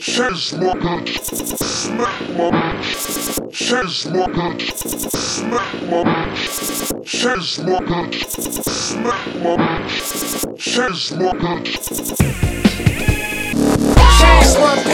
Says my bitch. Smack my bitch. Says my. Smack my bitch. Says my. Smack my bitch. Says my. Says my